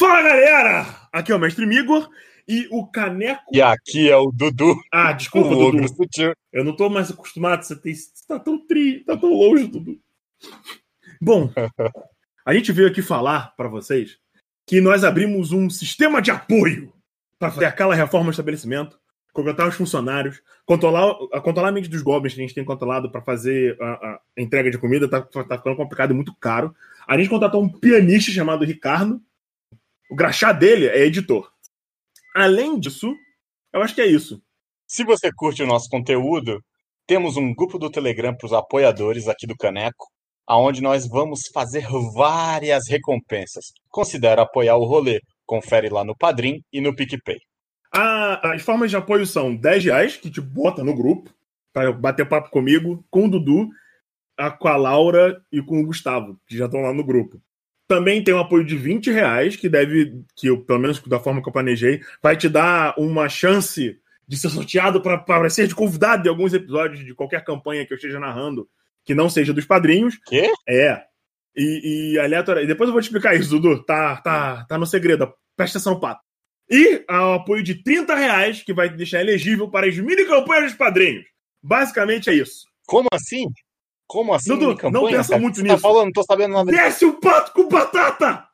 Fala galera! Aqui é o Mestre Migor e o Caneco. E aqui é o Dudu. Ah, desculpa, o Dudu. Sutil. Eu não tô mais acostumado. Você, tem... você tá tão tri, tá tão longe, Dudu. Bom, a gente veio aqui falar para vocês que nós abrimos um sistema de apoio para fazer aquela reforma do estabelecimento, contratar os funcionários, controlar, controlar a mente dos goblins que a gente tem controlado para fazer a, a, entrega de comida, tá, tá ficando complicado e muito caro. A gente contratou um pianista chamado Ricardo. O graxá dele é editor. Além disso, eu acho que é isso. Se você curte o nosso conteúdo, temos um grupo do Telegram para os apoiadores aqui do Caneco, aonde nós vamos fazer várias recompensas. Considere apoiar o rolê. Confere lá no Padrim e no PicPay. Ah, as formas de apoio são 10 reais, que te bota no grupo, para bater papo comigo, com o Dudu, com a Laura e com o Gustavo, que já estão lá no grupo. Também tem um apoio de 20 reais, que deve, que eu, pelo menos da forma que eu planejei, vai te dar uma chance de ser sorteado para ser de convidado de alguns episódios de qualquer campanha que eu esteja narrando, que não seja dos padrinhos. Quê? É. E, e aleatório. E depois eu vou te explicar isso, Dudu. Tá, tá, tá no segredo. Presta atenção, pato. E ao apoio de 30 reais, que vai te deixar elegível para as mini campanhas dos padrinhos. Basicamente é isso. Como assim? Como assim? Dudu, campanha, não pensa cara? muito Você nisso. Tá falando, não tô sabendo nada. Desce o pato com batata!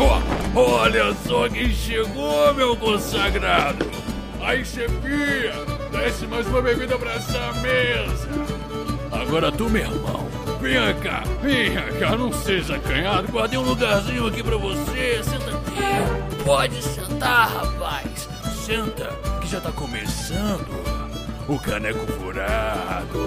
Ó, olha só quem chegou, meu consagrado! Aí, chefia, desce mais uma bebida pra essa mesa! Agora tu, meu irmão, venha cá, venha cá, não seja acanhado, guardei um lugarzinho aqui pra você, senta aqui. Pode sentar, rapaz, senta, que já tá começando o Caneco Furado.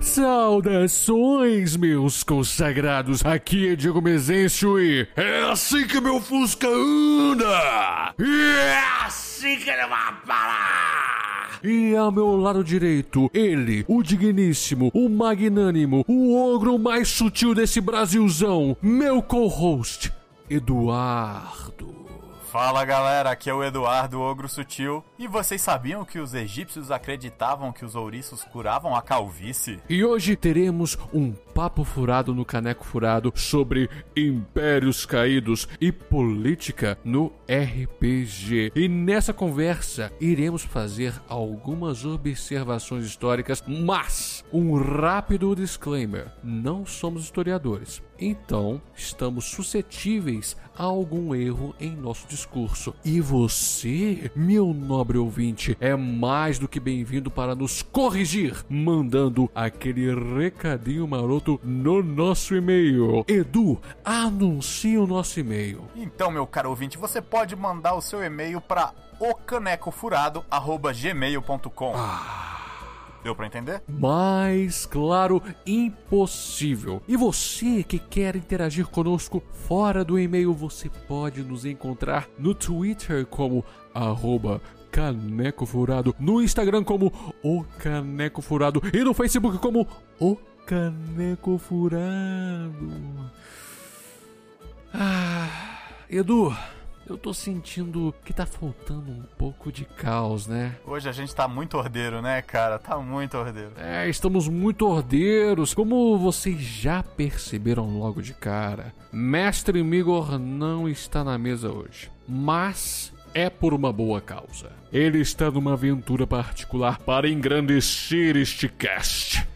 Saudações, meus consagrados! Aqui é Diego Mezencio e é assim que meu Fusca anda! É assim que ele vai parar! E ao meu lado direito, ele, o digníssimo, o magnânimo, o ogro mais sutil desse Brasilzão, meu co-host, Eduardo. Fala galera, aqui é o Eduardo Ogro Sutil. E vocês sabiam que os egípcios acreditavam que os ouriços curavam a calvície? E hoje teremos um papo furado no Caneco Furado sobre impérios caídos e política no RPG. E nessa conversa iremos fazer algumas observações históricas, mas um rápido disclaimer: não somos historiadores. Então, estamos suscetíveis a algum erro em nosso discurso. E você, meu nobre ouvinte, é mais do que bem-vindo para nos corrigir, mandando aquele recadinho maroto no nosso e-mail. Edu, anuncie o nosso e-mail. Então, meu caro ouvinte, você pode mandar o seu e-mail para ocanecofurado@gmail.com. Deu pra entender? Mais claro, impossível. E você que quer interagir conosco fora do e-mail, você pode nos encontrar no Twitter como arroba Caneco Furado, no Instagram como O Caneco Furado e no Facebook como O Caneco Furado. Ah, Edu, eu tô sentindo que tá faltando um pouco de caos, né? Hoje a gente tá muito ordeiro, né, cara? Tá muito ordeiro. É, estamos muito ordeiros. Como vocês já perceberam logo de cara, Mestre Migor não está na mesa hoje. Mas é por uma boa causa. Ele está numa aventura particular para engrandecer este cast.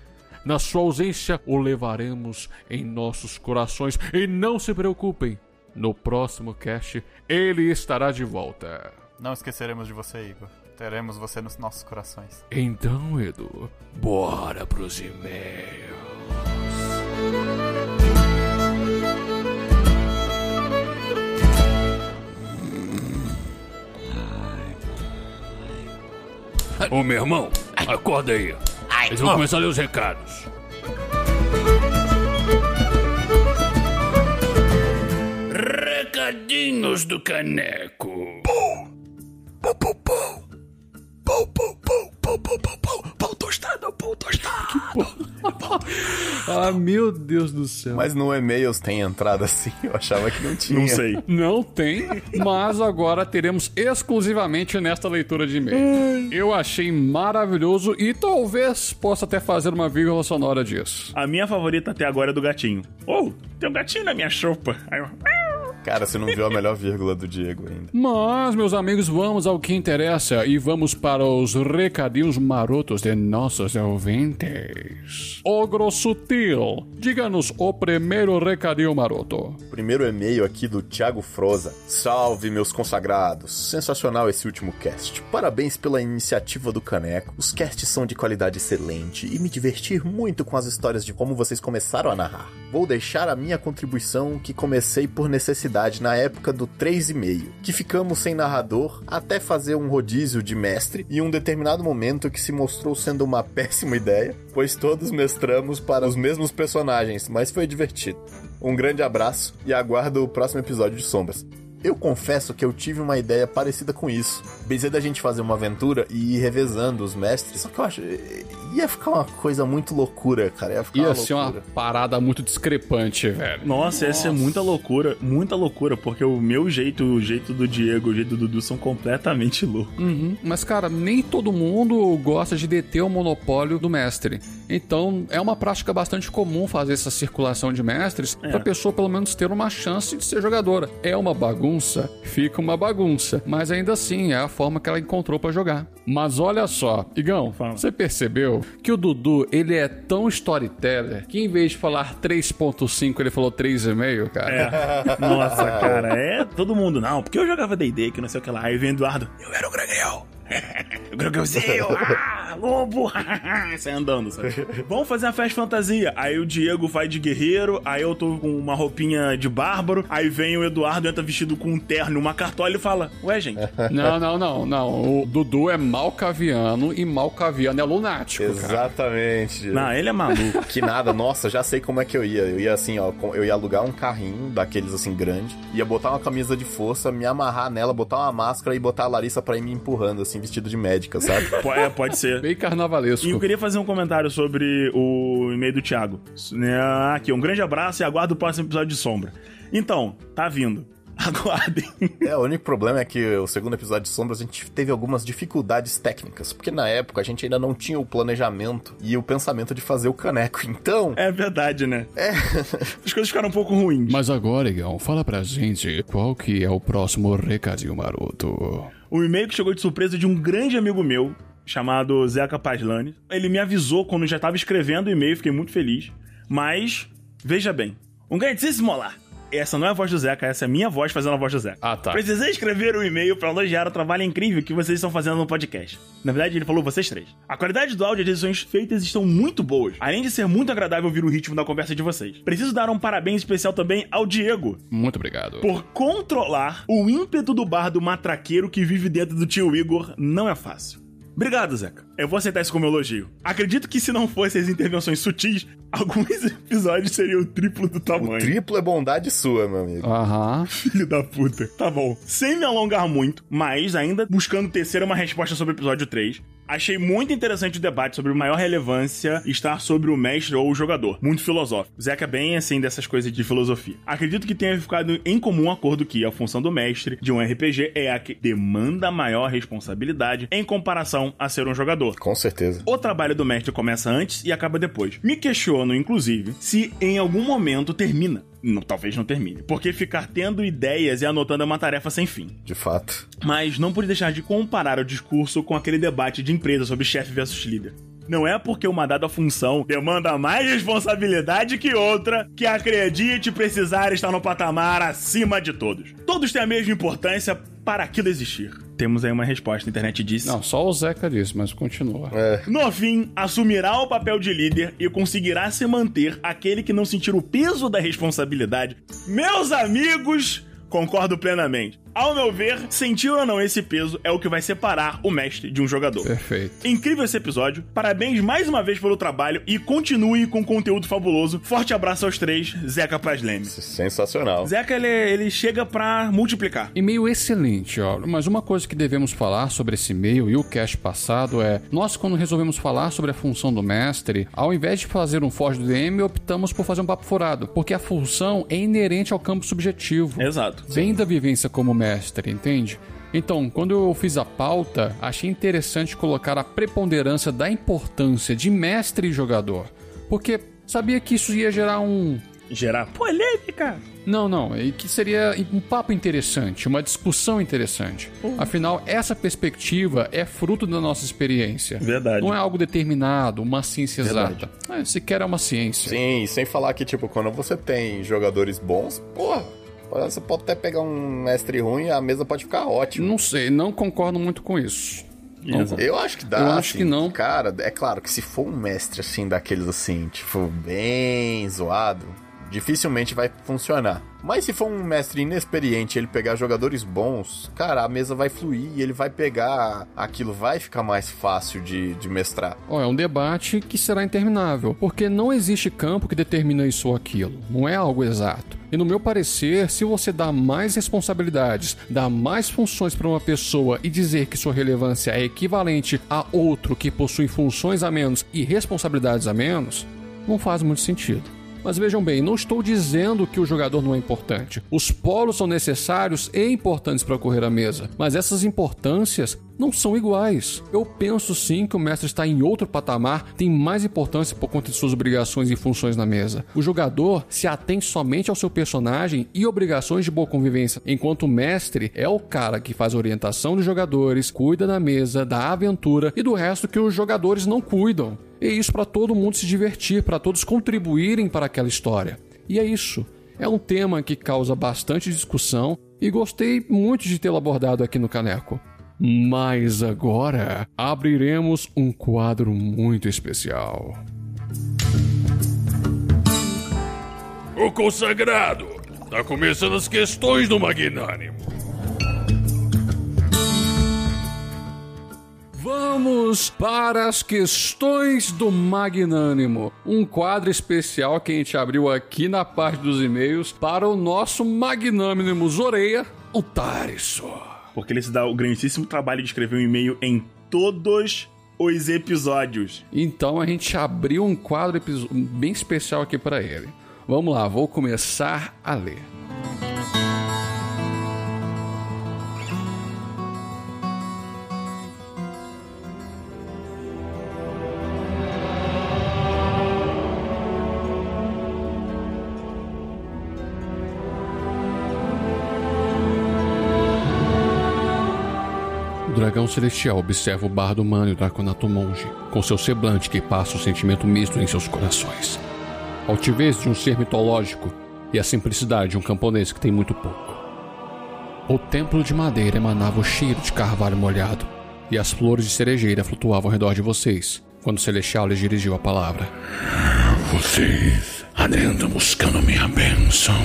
Na sua ausência, o levaremos em nossos corações. E não se preocupem, no próximo cast ele estará de volta. Não esqueceremos de você, Igor. Teremos você nos nossos corações. Então, Edu, bora pros e-mails. Ô meu irmão, acorda aí. Eles vão começar a ler os recados. Recadinhos do Caneco. Pão, pão, pão. Pão, pão, pão, pão, pão, pão, pão, pão tostado, pão tostado. Ah, meu Deus do céu. Mas no e-mails tem entrada assim? Eu achava que não tinha. Não sei. Não tem, mas agora teremos exclusivamente nesta leitura de e-mail. Eu achei maravilhoso e talvez possa até fazer uma vírgula sonora disso. A minha favorita até agora é do gatinho. Oh, tem um gatinho na minha chopa. Aí eu... Cara, você não viu a melhor vírgula do Diego ainda. Mas, meus amigos, vamos ao que interessa e vamos para os recadinhos marotos de nossos ouvintes. Ogro Sutil, diga-nos o primeiro recadinho maroto. Primeiro e-mail aqui do Thiago Froza. Salve, meus consagrados. Sensacional esse último cast. Parabéns pela iniciativa do Caneco. Os casts são de qualidade excelente e me diverti muito com as histórias de como vocês começaram a narrar. Vou deixar a minha contribuição que comecei por necessidade na época do 3,5, que ficamos sem narrador até fazer um rodízio de mestre e um determinado momento que se mostrou sendo uma péssima ideia, pois todos mestramos para os mesmos personagens, mas foi divertido. Um grande abraço e aguardo o próximo episódio de Sombras. Eu confesso que eu tive uma ideia parecida com isso. Pensei da gente fazer uma aventura e ir revezando os mestres, só que eu acho. Ia ficar uma coisa muito loucura, cara. Ia ficar Ia uma ser uma loucura. parada muito discrepante, velho. Nossa, essa é muita loucura, muita loucura, porque o meu jeito, o jeito do Diego, o jeito do Dudu são completamente loucos. Uhum. Mas, cara, nem todo mundo gosta de deter o monopólio do mestre. Então, é uma prática bastante comum fazer essa circulação de mestres É. pra pessoa pelo menos ter uma chance de ser jogadora. É uma bagunça, fica uma bagunça, mas ainda assim é a forma que ela encontrou pra jogar. Mas olha só, Igão, Fala. você percebeu que o Dudu, ele é tão storyteller que em vez de falar 3.5, ele falou 3,5, cara. É. Nossa, cara, é todo mundo, não, porque eu jogava D&D, que não sei o que lá. Aí vem Eduardo, eu era o Granel. o Granelzinho, ah, lobo, sai andando, sabe? Vamos fazer uma festa fantasia. Aí o Diego vai de guerreiro, aí eu tô com uma roupinha de bárbaro, aí vem o Eduardo, entra vestido com um terno e uma cartola e fala, ué, gente, Não, não, não, não. O Dudu é malcaviano e malcaviano é lunático, cara. Exatamente. não, ele é maluco. Que nada, nossa, já sei como é que eu ia. Eu ia assim, ó, eu ia alugar um carrinho daqueles assim grande, ia botar uma camisa de força, me amarrar nela, botar uma máscara e botar a Larissa pra ir me empurrando, assim, vestido de médica, sabe? É, pode ser. Bem carnavalesco. E eu queria fazer um comentário sobre o e-mail do Thiago. Né, Aqui, um grande abraço e aguardo o próximo episódio de Sombra. Então, tá vindo. Aguardem. É, o único problema é que o segundo episódio de Sombras a gente teve algumas dificuldades técnicas, porque na época a gente ainda não tinha o planejamento e o pensamento de fazer o caneco. Então, É verdade, né? É. As coisas ficaram um pouco ruins. Mas agora, Igão, fala pra gente qual que é o próximo recadinho maroto. O e-mail que chegou de surpresa de um grande amigo meu, chamado Zeca Paslani. Ele me avisou quando já tava escrevendo o e-mail, fiquei muito feliz. Mas, veja bem, um grandíssimo olá. Essa não é a voz do Zeca, essa é a minha voz fazendo a voz do Zeca. Ah, tá. Precisei escrever um e-mail pra elogiar o trabalho incrível que vocês estão fazendo no podcast. Na verdade, ele falou vocês três. A qualidade do áudio e as edições feitas estão muito boas, além de ser muito agradável ouvir o ritmo da conversa de vocês. Preciso dar um parabéns especial também ao Diego, Muito obrigado. por controlar o ímpeto do bardo matraqueiro que vive dentro do tio Igor não é fácil. Obrigado, Zeca. Eu vou aceitar isso como elogio. Acredito que se não fossem as intervenções sutis, alguns episódios seriam o triplo do tamanho. triplo é bondade sua, meu amigo. Aham. Filho da puta. Tá bom. Sem me alongar muito, mas ainda buscando tecer uma resposta sobre o episódio 3, achei muito interessante o debate sobre maior relevância estar sobre o mestre ou o jogador. Muito filosófico. Zeca é bem assim dessas coisas de filosofia. Acredito que tenha ficado em comum acordo que a função do mestre de um RPG é a que demanda maior responsabilidade em comparação a ser um jogador. Com certeza. O trabalho do mestre começa antes e acaba depois. Me questiono, inclusive, se em algum momento termina. Não, talvez não termine. Porque ficar tendo ideias e anotando é uma tarefa sem fim. De fato. Mas não pude deixar de comparar o discurso com aquele debate de empresa sobre chefe versus líder. Não é porque uma dada função demanda mais responsabilidade que outra que acredite precisar estar no patamar acima de todos. Todos têm a mesma importância para aquilo existir. Temos aí uma resposta, a internet disse. Não, só o Zeca disse, mas continua. No fim, assumirá o papel de líder e conseguirá se manter aquele que não sentir o peso da responsabilidade. Meus amigos, concordo plenamente. Ao meu ver, sentir ou não esse peso é o que vai separar o mestre de um jogador. Perfeito. Incrível esse episódio. Parabéns mais uma vez pelo trabalho e continue com conteúdo fabuloso. Forte abraço aos três, Zeca Prasleme. Sensacional. Zeca, ele, ele chega pra multiplicar. E-mail excelente, ó. Mas uma coisa que devemos falar sobre esse e-mail e o cast passado é: nós, quando resolvemos falar sobre a função do mestre, ao invés de fazer um Forge do DM, optamos por fazer um papo furado. Porque a função é inerente ao campo subjetivo. Exato. Vem da vivência como mestre, entende? Então, quando eu fiz a pauta, achei interessante colocar a preponderância da importância de mestre e jogador. Porque sabia que isso ia gerar um. Gerar polêmica. Não, não, e que seria um papo interessante, uma discussão interessante. Afinal, essa perspectiva é fruto da nossa experiência. Verdade. Não é algo determinado, uma ciência Verdade. exata. É, sequer é uma ciência. Sim, sem falar que, tipo, quando você tem jogadores bons, porra, você pode até pegar um mestre ruim e a mesa pode ficar ótima. Não sei, não concordo muito com isso. Exato. Eu acho que dá. Eu acho assim, que não. Cara, é claro que se for um mestre assim, daqueles assim, tipo, bem zoado, dificilmente vai funcionar. Mas se for um mestre inexperiente ele pegar jogadores bons, cara, a mesa vai fluir e ele vai pegar. Aquilo vai ficar mais fácil de, de mestrar. Ó, é um debate que será interminável, porque não existe campo que determina isso ou aquilo. Não é algo exato. E no meu parecer, se você dá mais responsabilidades, dá mais funções para uma pessoa e dizer que sua relevância é equivalente a outro que possui funções a menos e responsabilidades a menos, não faz muito sentido. Mas vejam bem, não estou dizendo que o jogador não é importante. Os polos são necessários e importantes para correr a mesa, mas essas importâncias não são iguais. Eu penso sim que o mestre está em outro patamar, tem mais importância por conta de suas obrigações e funções na mesa. O jogador se atém somente ao seu personagem e obrigações de boa convivência, enquanto o mestre é o cara que faz a orientação dos jogadores, cuida da mesa, da aventura e do resto que os jogadores não cuidam. E isso para todo mundo se divertir, para todos contribuírem para aquela história. E é isso. É um tema que causa bastante discussão e gostei muito de tê-lo abordado aqui no Caneco. Mas agora abriremos um quadro muito especial. O consagrado. Tá começando as questões do magnânimo. Vamos para as questões do Magnânimo, um quadro especial que a gente abriu aqui na parte dos e-mails para o nosso Magnânimo Zoreia, o Tariso. Porque ele se dá o grandíssimo trabalho de escrever um e-mail em todos os episódios. Então a gente abriu um quadro bem especial aqui para ele. Vamos lá, vou começar a ler. O dragão celestial observa o bardo humano e o draconato monge, com seu semblante que passa o sentimento misto em seus corações. A altivez de um ser mitológico e a simplicidade de um camponês que tem muito pouco. O templo de madeira emanava o cheiro de carvalho molhado, e as flores de cerejeira flutuavam ao redor de vocês, quando o celestial lhes dirigiu a palavra. Vocês adentram buscando minha bênção.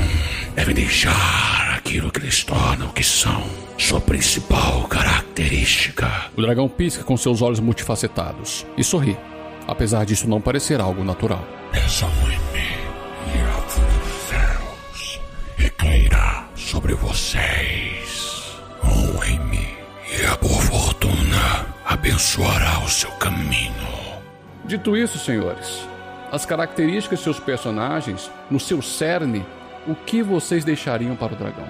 Devem deixar aquilo que lhes torna o que são. Sua principal característica. O dragão pisca com seus olhos multifacetados e sorri, apesar disso não parecer algo natural. Peçam em mim e a dos céus recairá sobre vocês. Honrem-me e a boa fortuna abençoará o seu caminho. Dito isso, senhores, as características de seus personagens, no seu cerne, o que vocês deixariam para o dragão?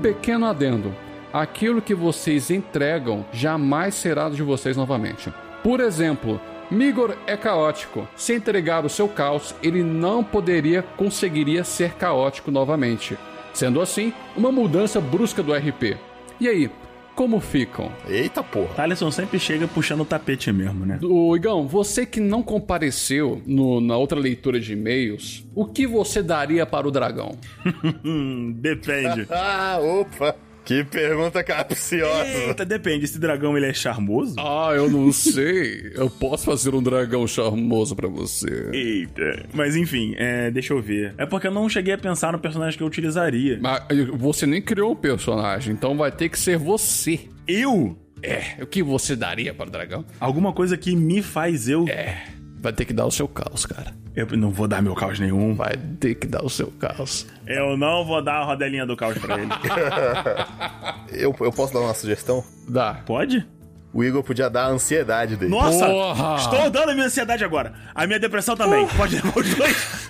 Pequeno adendo: aquilo que vocês entregam jamais será de vocês novamente. Por exemplo, Migor é caótico. Se entregar o seu caos, ele não poderia, conseguiria ser caótico novamente. Sendo assim, uma mudança brusca do RP. E aí, como ficam? Eita porra. Thaleson sempre chega puxando o tapete mesmo, né? Ô, Igão, você que não compareceu no- na outra leitura de e-mails, o que você daria para o dragão? Depende. Ah, opa. Que pergunta capciosa. Eita, depende. Esse dragão, ele é charmoso? Ah, eu não sei. Eu posso fazer um dragão charmoso pra você. Eita. Mas enfim, é, deixa eu ver. É porque eu não cheguei a pensar no personagem que eu utilizaria. Mas você nem criou o personagem, então vai ter que ser você. Eu? É, o que você daria para o dragão? Alguma coisa que me faz eu. É, vai ter que dar o seu caos, cara. Eu não vou dar meu caos nenhum. Vai ter que dar o seu caos. Eu não vou dar a rodelinha do caos pra ele. Eu, eu posso dar uma sugestão? Dá. Pode? O Igor podia dar a ansiedade dele. Nossa! Porra! Estou dando a minha ansiedade agora. A minha depressão também. Pode levar os dois?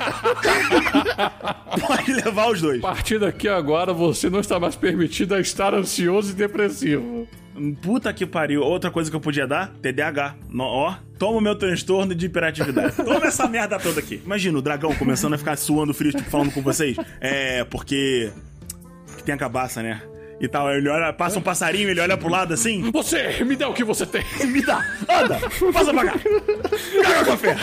Pode levar os dois. A partir daqui agora, você não está mais permitido a estar ansioso e depressivo. Puta que pariu. Outra coisa que eu podia dar? TDAH. No, ó, toma o meu transtorno de hiperatividade. Toma essa merda toda aqui. Imagina o dragão começando a ficar suando frio, tipo, falando com vocês. É, porque... que tem a cabaça, né? E tal, ele olha, passa um passarinho, ele olha pro lado assim. Você, me dá o que você tem. Me dá! Anda! Passa pra cá! Caga café!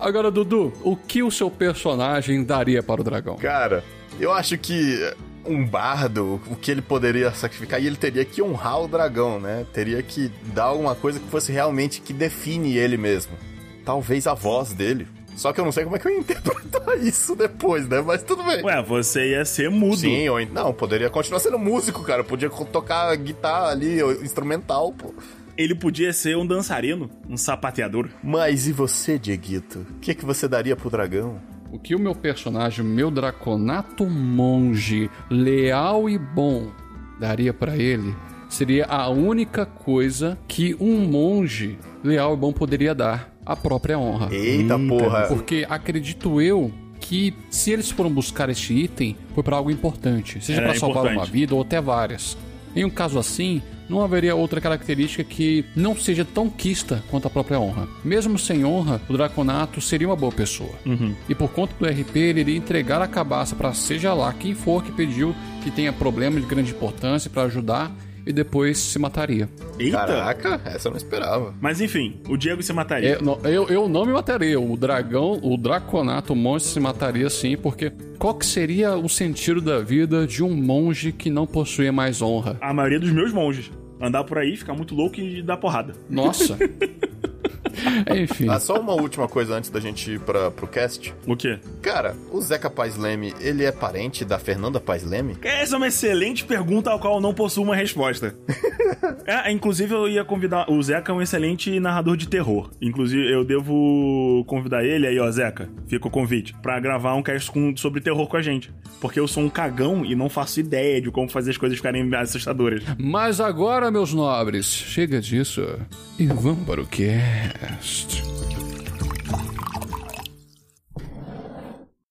Agora, Dudu, o que o seu personagem daria para o dragão? Cara, eu acho que um bardo, o que ele poderia sacrificar, e ele teria que honrar o dragão, né? Teria que dar alguma coisa que fosse realmente que define ele mesmo. Talvez a voz dele. Só que eu não sei como é que eu ia interpretar isso depois, né? Mas tudo bem. Ué, você ia ser mudo. Sim, ou não, poderia continuar sendo músico, cara. Podia co- tocar guitarra ali, instrumental, pô. Ele podia ser um dançarino, um sapateador. Mas e você, Dieguito? O que, que você daria pro dragão? O que o meu personagem, o meu draconato monge, leal e bom, daria pra ele seria a única coisa que um monge leal e bom poderia dar: a própria honra. Eita, porra. Porque acredito eu que se eles foram buscar este item foi pra algo importante, seja Era pra salvar importante. uma vida ou até várias. Em um caso assim, não haveria outra característica que não seja tão quista quanto a própria honra. Mesmo sem honra, o Draconato seria uma boa pessoa. E por conta do RP, ele iria entregar a cabaça pra seja lá quem for que pediu que tenha problema de grande importância pra ajudar e depois se mataria. Eita! Caraca, essa eu não esperava. Mas enfim, o Diego se mataria. Eu, não- eu, eu não me mataria. O dragão, o draconato, o monstro se mataria sim, porque qual que seria o sentido da vida de um monge que não possuía mais honra? A maioria dos meus monges. Andar por aí, ficar muito louco e dar porrada. Nossa. Enfim. Ah, só uma última coisa antes da gente ir pra, pro cast. O quê? Cara, o Zeca Paz Leme, ele é parente da Fernanda Paz Leme? Essa é uma excelente pergunta ao qual eu não possuo uma resposta. é, inclusive, eu ia convidar. O Zeca é um excelente narrador de terror. Inclusive, eu devo convidar ele aí, ó, Zeca. Fica o convite. Pra gravar um cast com- sobre terror com a gente. Porque eu sou um cagão e não faço ideia de como fazer as coisas ficarem assustadoras. Mas agora, meus nobres, chega disso e vamos para o cast.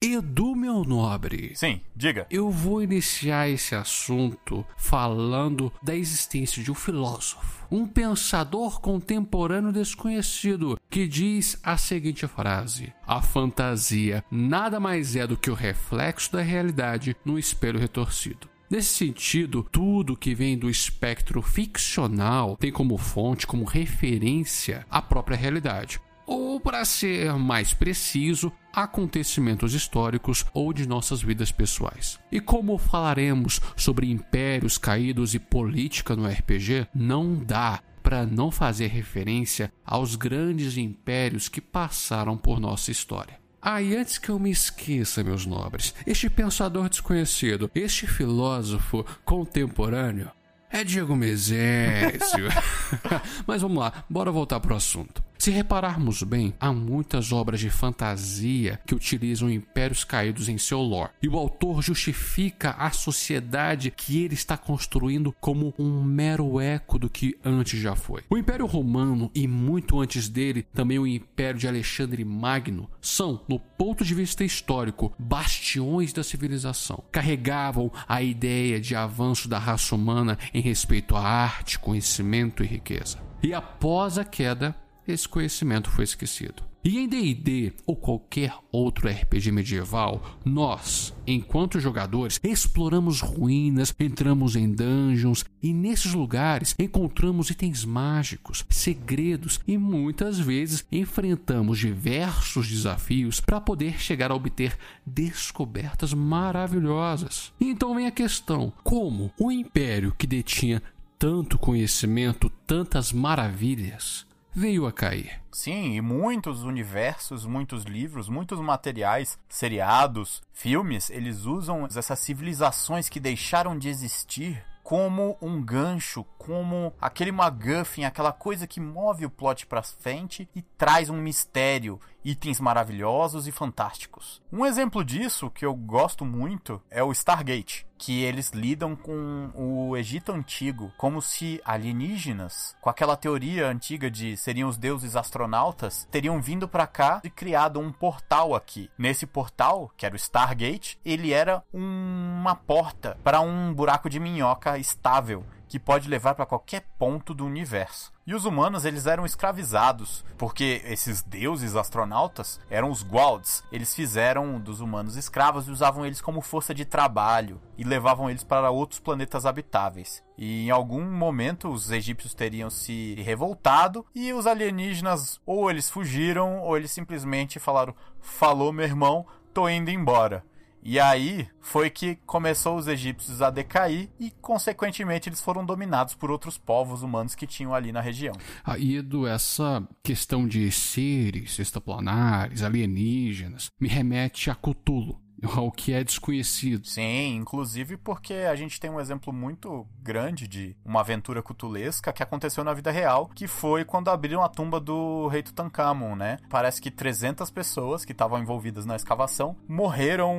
Edu, meu nobre. Sim, diga. Eu vou iniciar esse assunto falando da existência de um filósofo, um pensador contemporâneo desconhecido, que diz a seguinte frase: A fantasia nada mais é do que o reflexo da realidade num espelho retorcido. Nesse sentido, tudo que vem do espectro ficcional tem como fonte, como referência, a própria realidade ou, para ser mais preciso, acontecimentos históricos ou de nossas vidas pessoais. E como falaremos sobre impérios caídos e política no RPG, não dá para não fazer referência aos grandes impérios que passaram por nossa história. Ah, e antes que eu me esqueça, meus nobres, este pensador desconhecido, este filósofo contemporâneo, é Diego Mesésio. Mas vamos lá, bora voltar pro assunto. Se repararmos bem, há muitas obras de fantasia que utilizam impérios caídos em seu lore, e o autor justifica a sociedade que ele está construindo como um mero eco do que antes já foi. O Império Romano e muito antes dele, também o Império de Alexandre Magno, são, no ponto de vista histórico, bastiões da civilização. Carregavam a ideia de avanço da raça humana em respeito à arte, conhecimento e riqueza. E após a queda, esse conhecimento foi esquecido. E em D&D ou qualquer outro RPG medieval, nós, enquanto jogadores, exploramos ruínas, entramos em dungeons e nesses lugares encontramos itens mágicos, segredos e muitas vezes enfrentamos diversos desafios para poder chegar a obter descobertas maravilhosas. Então vem a questão: como o império que detinha tanto conhecimento, tantas maravilhas, veio a cair. Sim, e muitos universos, muitos livros, muitos materiais, seriados, filmes, eles usam essas civilizações que deixaram de existir como um gancho, como aquele MacGuffin, aquela coisa que move o plot para frente e traz um mistério, itens maravilhosos e fantásticos. Um exemplo disso que eu gosto muito é o Stargate, que eles lidam com o Egito antigo, como se alienígenas, com aquela teoria antiga de seriam os deuses astronautas, teriam vindo para cá e criado um portal aqui. Nesse portal, que era o Stargate, ele era uma porta para um buraco de minhoca estável que pode levar para qualquer ponto do universo. E os humanos eles eram escravizados, porque esses deuses astronautas eram os Gualds. Eles fizeram dos humanos escravos e usavam eles como força de trabalho e levavam eles para outros planetas habitáveis. E em algum momento os egípcios teriam se revoltado e os alienígenas ou eles fugiram ou eles simplesmente falaram: "Falou, meu irmão, tô indo embora". E aí foi que começou os egípcios a decair e, consequentemente, eles foram dominados por outros povos humanos que tinham ali na região. Ah, e Edu, essa questão de seres extraplanares, alienígenas, me remete a Cthulhu. ao que é desconhecido. Sim, inclusive porque a gente tem um exemplo muito grande de uma aventura cutulesca que aconteceu na vida real, que foi quando abriram a tumba do rei Tutankhamon, né? Parece que 300 pessoas que estavam envolvidas na escavação morreram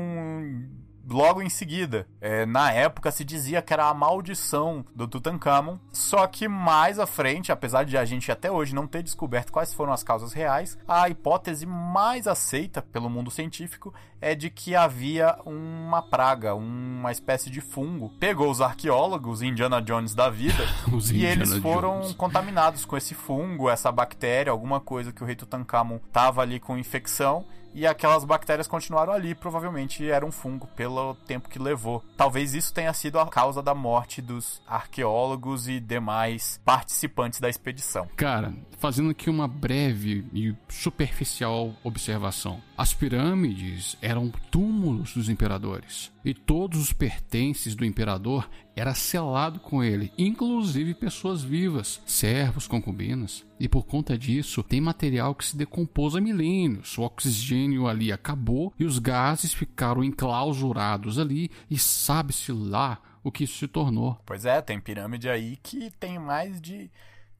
logo em seguida. É, na época se dizia que era a maldição do Tutankhamon, só que mais à frente, apesar de a gente até hoje não ter descoberto quais foram as causas reais, a hipótese mais aceita pelo mundo científico é de que havia uma praga, uma espécie de fungo. Pegou os arqueólogos, Indiana Jones da vida, e eles foram Jones. contaminados com esse fungo, essa bactéria, alguma coisa que o rei Tutankhamon tava ali com infecção e aquelas bactérias continuaram ali, provavelmente era um fungo pelo tempo que levou. Talvez isso tenha sido a causa da morte dos arqueólogos e demais participantes da expedição. Cara, fazendo aqui uma breve e superficial observação. As pirâmides eram túmulos dos imperadores e todos os pertences do imperador era selado com ele, inclusive pessoas vivas, servos, concubinas. E por conta disso, tem material que se decompôs há milênios. O oxigênio ali acabou e os gases ficaram enclausurados ali e sabe-se lá o que isso se tornou. Pois é, tem pirâmide aí que tem mais de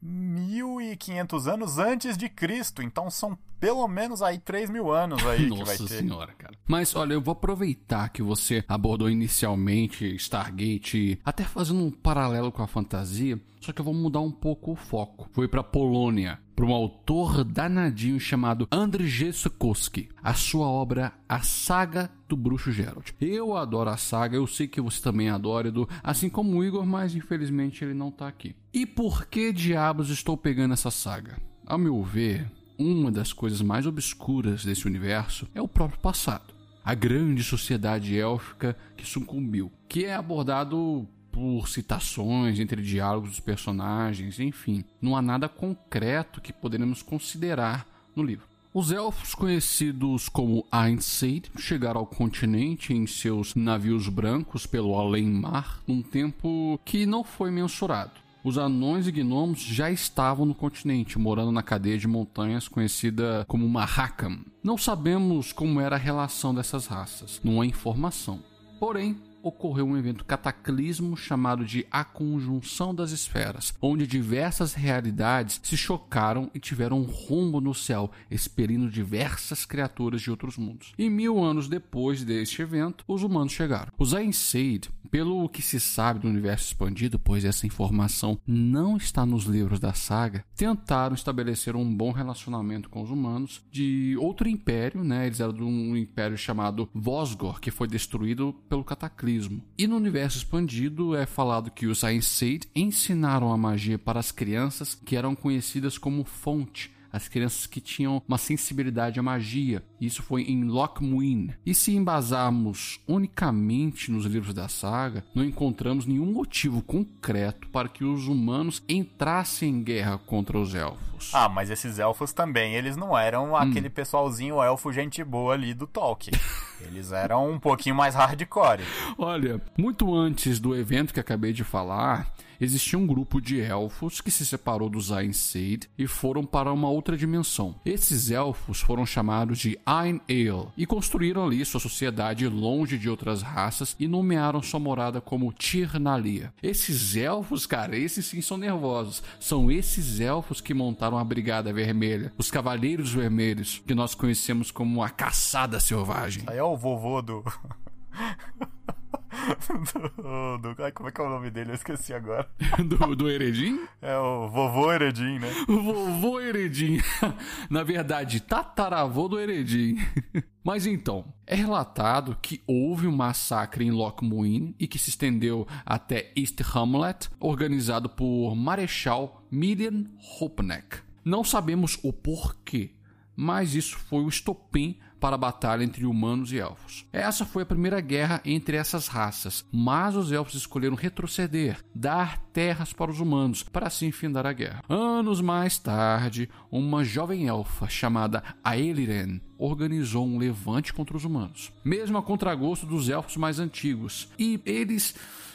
1500 anos antes de Cristo. Então são pelo menos aí 3 mil anos aí Nossa que vai ter. senhora, cara. Mas olha, eu vou aproveitar que você abordou inicialmente Stargate, até fazendo um paralelo com a fantasia, só que eu vou mudar um pouco o foco. Foi pra Polônia, para um autor danadinho chamado Andrzej Sokowski. A sua obra A Saga do Bruxo Geralt. Eu adoro a saga, eu sei que você também adora, Edu, assim como o Igor, mas infelizmente ele não tá aqui. E por que diabos estou pegando essa saga? Ao meu ver, uma das coisas mais obscuras desse universo é o próprio passado. A grande sociedade élfica que sucumbiu, que é abordado por citações entre diálogos dos personagens, enfim, não há nada concreto que poderemos considerar no livro. Os elfos, conhecidos como Ainseid, chegaram ao continente em seus navios brancos pelo além-mar num tempo que não foi mensurado. Os anões e gnomos já estavam no continente, morando na cadeia de montanhas conhecida como Mahakam. Não sabemos como era a relação dessas raças, não há informação. Porém, ocorreu um evento cataclismo chamado de A Conjunção das Esferas, onde diversas realidades se chocaram e tiveram um rumo no céu, expelindo diversas criaturas de outros mundos. E mil anos depois deste evento, os humanos chegaram. Os Ain Seid, pelo que se sabe do universo expandido, pois essa informação não está nos livros da saga, tentaram estabelecer um bom relacionamento com os humanos de outro império, né? Eles eram de um império chamado Vosgor, que foi destruído pelo cataclismo. E no universo expandido é falado que os Sedai ensinaram a magia para as crianças que eram conhecidas como Fonte, as crianças que tinham uma sensibilidade à magia. Isso foi em Lochmuin. E se embasarmos unicamente nos livros da saga, não encontramos nenhum motivo concreto para que os humanos entrassem em guerra contra os elfos. Ah, mas esses elfos também, eles não eram aquele pessoalzinho elfo gente boa ali do Tolkien. Eles eram um pouquinho mais hardcore. Olha, muito antes do evento que acabei de falar, existia um grupo de elfos que se separou dos Ain Seid e foram para uma outra dimensão. Esses elfos foram chamados de Ain El e construíram ali sua sociedade longe de outras raças e nomearam sua morada como Tirnalia. Esses elfos, cara, esses sim são nervosos. São esses elfos que montaram a Brigada Vermelha, os Cavaleiros Vermelhos, que nós conhecemos como a Caçada Selvagem. Aí é o vovô do. do, do- ai, como é que é o nome dele? Eu esqueci agora. do, do Eredim? É o vovô Heredim, né? Vovô Heredim. Na verdade, tataravô do Heredim. Mas então, é relatado que houve um massacre em Lochmuin e que se estendeu até East Hamlet, organizado por Marechal Miriam Hopneck. Não sabemos o porquê, mas isso foi o estopim para a batalha entre humanos e elfos. Essa foi a primeira guerra entre essas raças, mas os elfos escolheram retroceder, dar terras para os humanos, para assim findar a guerra. Anos mais tarde, uma jovem elfa chamada Aeliren organizou um levante contra os humanos, mesmo a contragosto dos elfos mais antigos, e eles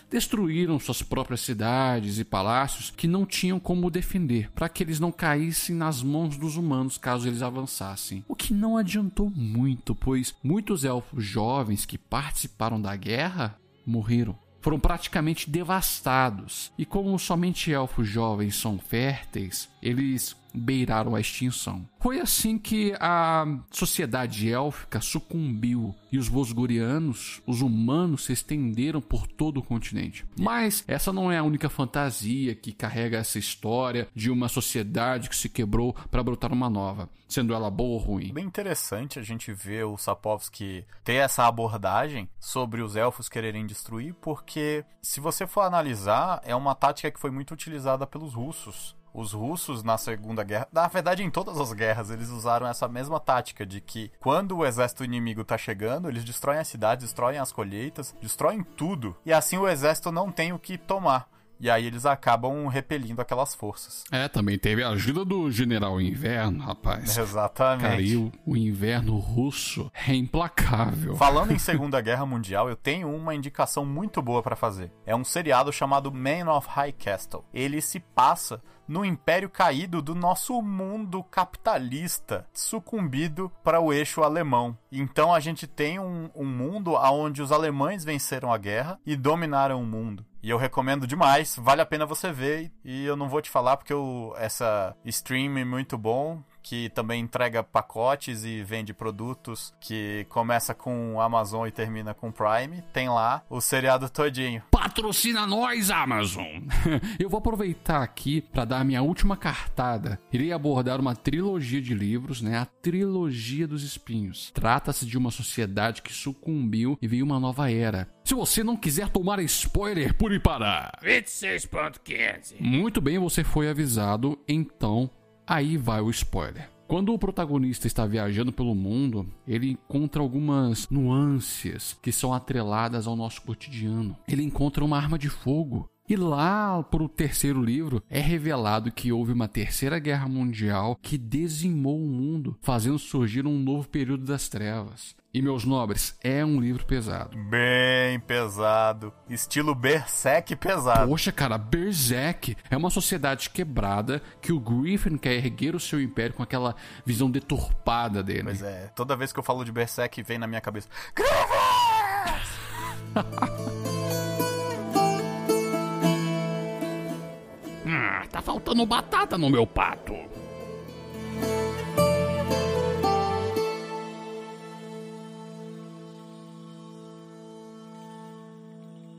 destruíram suas próprias cidades e palácios que não tinham como defender, para que eles não caíssem nas mãos dos humanos caso eles avançassem. O que não adiantou muito, pois muitos elfos jovens que participaram da guerra morreram. Foram praticamente devastados, e como somente elfos jovens são férteis, eles beiraram a extinção. Foi assim que a sociedade élfica sucumbiu e os vosgorianos, os humanos, se estenderam por todo o continente. Mas essa não é a única fantasia que carrega essa história de uma sociedade que se quebrou para brotar uma nova, sendo ela boa ou ruim. Bem interessante a gente ver o Sapkowski ter essa abordagem sobre os elfos quererem destruir, porque se você for analisar, é uma tática que foi muito utilizada pelos russos. Os russos na Segunda Guerra, na verdade em todas as guerras, eles usaram essa mesma tática de que quando o exército inimigo tá chegando, eles destroem as cidades, destroem as colheitas, destroem tudo, e assim o exército não tem o que tomar. E aí eles acabam repelindo aquelas forças. É, também teve a ajuda do General Inverno, rapaz. Exatamente. Cara, e o, o inverno russo é implacável. Falando em Segunda Guerra Mundial, eu tenho uma indicação muito boa pra fazer. É um seriado chamado Man of High Castle. Ele se passa no império caído do nosso mundo capitalista, sucumbido para o eixo alemão. Então a gente tem um, um mundo onde os alemães venceram a guerra e dominaram o mundo. E eu recomendo demais, vale a pena você ver. E eu não vou te falar porque eu, essa stream é muito bom, que também entrega pacotes e vende produtos, que começa com Amazon e termina com Prime. Tem lá o seriado todinho. Patrocina nós, Amazon! Eu vou aproveitar aqui para dar minha última cartada. Irei abordar uma trilogia de livros, né? A trilogia dos espinhos. Trata-se de uma sociedade que sucumbiu e veio uma nova era. Se você não quiser tomar spoiler, pule para 26.15. Muito bem, você foi avisado, então aí vai o spoiler. Quando o protagonista está viajando pelo mundo, ele encontra algumas nuances que são atreladas ao nosso cotidiano. Ele encontra uma arma de fogo. E lá pro terceiro livro é revelado que houve uma terceira guerra mundial que dizimou o mundo, fazendo surgir um novo período das trevas. E meus nobres, é um livro pesado. Bem pesado. Estilo Berserk pesado. Poxa, cara, Berserk é uma sociedade quebrada que o Griffin quer erguer o seu império com aquela visão deturpada dele. Pois é, toda vez que eu falo de Berserk vem na minha cabeça. Ah, tá faltando batata no meu pato.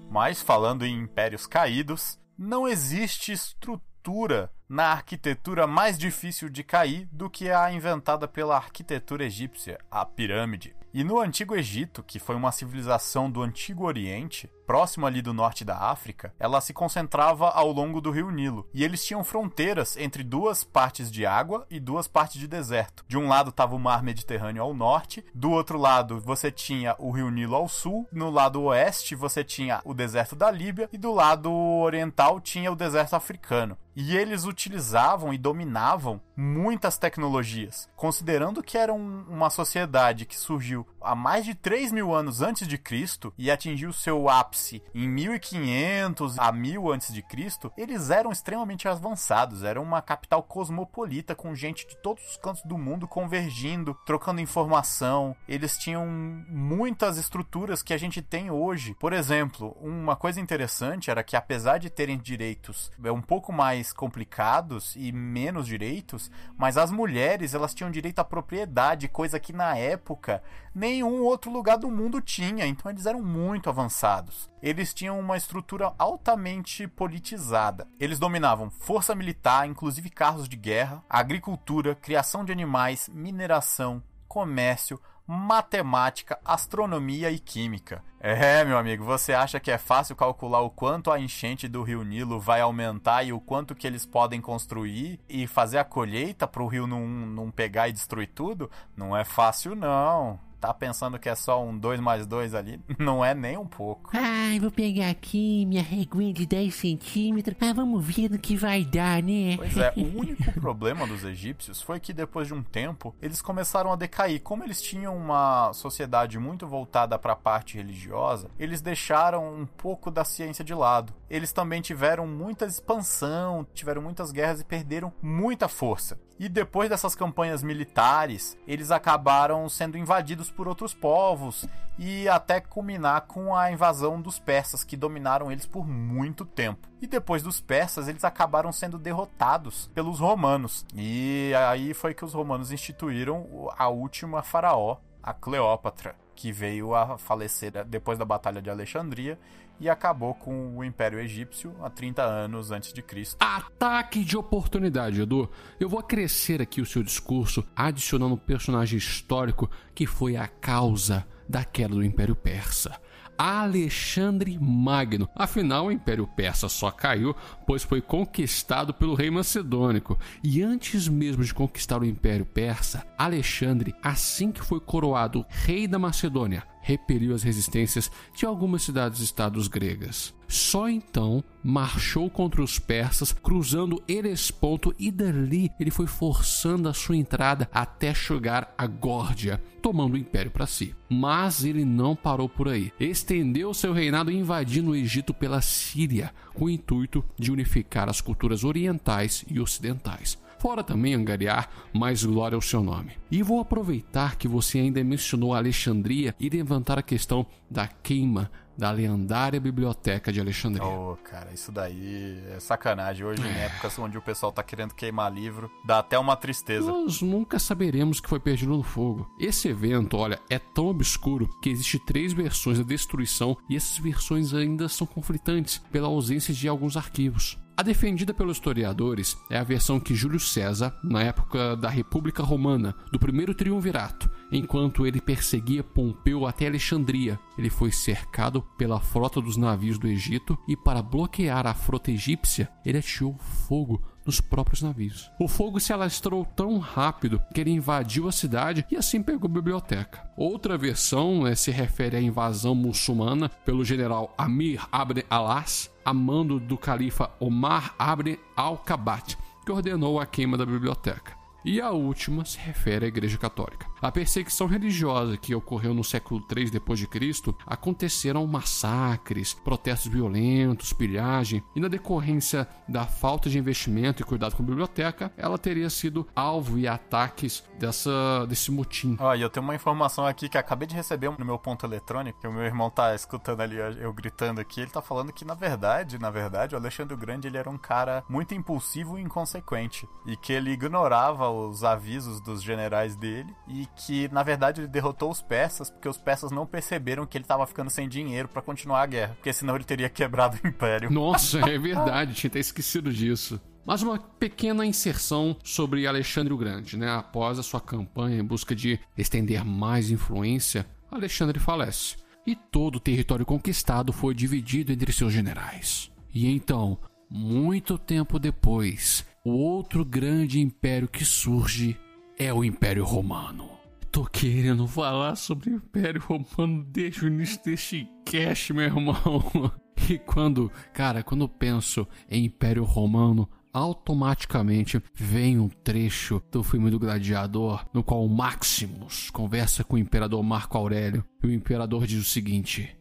Mas falando em impérios caídos, não existe estrutura na arquitetura mais difícil de cair do que a inventada pela arquitetura egípcia, a pirâmide. E no Antigo Egito, que foi uma civilização do Antigo Oriente, próximo ali do norte da África, ela se concentrava ao longo do rio Nilo. E eles tinham fronteiras entre duas partes de água e duas partes de deserto. De um lado estava o mar Mediterrâneo ao norte, do outro lado você tinha o rio Nilo ao sul, no lado oeste você tinha o deserto da Líbia e do lado oriental tinha o deserto africano. E eles utilizavam e dominavam muitas tecnologias, considerando que era um, uma sociedade que surgiu há mais de 3 mil anos antes de Cristo e atingiu seu ápice em 1500 a 1000 antes de Cristo, eles eram extremamente avançados, eram uma capital cosmopolita com gente de todos os cantos do mundo convergindo, trocando informação. Eles tinham muitas estruturas que a gente tem hoje. Por exemplo, uma coisa interessante era que apesar de terem direitos é um pouco mais complicados e menos direitos, mas as mulheres elas tinham direito à propriedade, coisa que na época nenhum outro lugar do mundo tinha, então eles eram muito avançados. Eles tinham uma estrutura altamente politizada. Eles dominavam força militar, inclusive carros de guerra, agricultura, criação de animais, mineração, comércio, matemática, astronomia e química. É, meu amigo, você acha que é fácil calcular o quanto a enchente do rio Nilo vai aumentar e o quanto que eles podem construir e fazer a colheita para o rio não, não pegar e destruir tudo? Não é fácil, não tá pensando que é só um 2 mais 2 ali? Não é nem um pouco. Ai, vou pegar aqui minha reguinha de 10 centímetros. Ah, vamos ver no que vai dar, né? Pois é, o único problema dos egípcios foi que depois de um tempo eles começaram a decair. Como eles tinham uma sociedade muito voltada para a parte religiosa, eles deixaram um pouco da ciência de lado. Eles também tiveram muita expansão, tiveram muitas guerras e perderam muita força. E depois dessas campanhas militares, eles acabaram sendo invadidos por outros povos e até culminar com a invasão dos persas, que dominaram eles por muito tempo. E depois dos persas, eles acabaram sendo derrotados pelos romanos. E aí foi que os romanos instituíram a última faraó, a Cleópatra, que veio a falecer depois da Batalha de Alexandria e acabou com o Império Egípcio há 30 anos antes de Cristo. Ataque de oportunidade, Edu. Eu vou acrescer aqui o seu discurso adicionando um personagem histórico que foi a causa da queda do Império Persa. Alexandre Magno. Afinal, o Império Persa só caiu pois foi conquistado pelo rei macedônico. E antes mesmo de conquistar o Império Persa, Alexandre, assim que foi coroado rei da Macedônia, repeliu as resistências de algumas cidades-estados gregas. Só então marchou contra os persas, cruzando Helesponto e dali ele foi forçando a sua entrada até chegar a Górdia, tomando o império para si. Mas ele não parou por aí. Estendeu seu reinado invadindo o Egito pela Síria, com o intuito de unificar as culturas orientais e ocidentais fora também angariar mais glória ao seu nome. E vou aproveitar que você ainda mencionou Alexandria e levantar a questão da queima da lendária biblioteca de Alexandria. Oh, cara, isso daí é sacanagem. Hoje, é. em épocas onde o pessoal tá querendo queimar livro, dá até uma tristeza. Nós nunca saberemos que foi perdido no fogo. Esse evento, olha, é tão obscuro que existe três versões da destruição e essas versões ainda são conflitantes pela ausência de alguns arquivos. A defendida pelos historiadores é a versão que Júlio César, na época da República Romana, do primeiro triunvirato, enquanto ele perseguia Pompeu até Alexandria, ele foi cercado pela frota dos navios do Egito e, para bloquear a frota egípcia, ele atirou fogo nos próprios navios. O fogo se alastrou tão rápido que ele invadiu a cidade e assim pegou a biblioteca. Outra versão né, se refere à invasão muçulmana pelo general Amir Abd Alas a mando do califa Omar Abd al-Kabat, que ordenou a queima da biblioteca. E a última se refere à Igreja Católica. A perseguição religiosa que ocorreu no século III Cristo aconteceram massacres, protestos violentos, pilhagem, e na decorrência da falta de investimento e cuidado com a biblioteca, ela teria sido alvo e ataques dessa desse motim. Olha, eu tenho uma informação aqui que acabei de receber no meu ponto eletrônico, que o meu irmão tá escutando ali eu gritando aqui, ele tá falando que na verdade, na verdade, o Alexandre o Grande ele era um cara muito impulsivo e inconsequente e que ele ignorava os avisos dos generais dele e que na verdade ele derrotou os persas porque os persas não perceberam que ele estava ficando sem dinheiro para continuar a guerra, porque senão ele teria quebrado o império. Nossa, é verdade, tinha até esquecido disso. Mas uma pequena inserção sobre Alexandre o Grande, né? Após a sua campanha em busca de estender mais influência, Alexandre falece. e todo o território conquistado foi dividido entre seus generais. E então, muito tempo depois, o outro grande império que surge é o Império Romano. Tô querendo falar sobre o Império Romano desde o início deste cast, meu irmão. E quando, cara, quando penso em Império Romano, automaticamente vem um trecho do filme do Gladiador, no qual o Maximus conversa com o imperador Marco Aurélio, e o imperador diz o seguinte: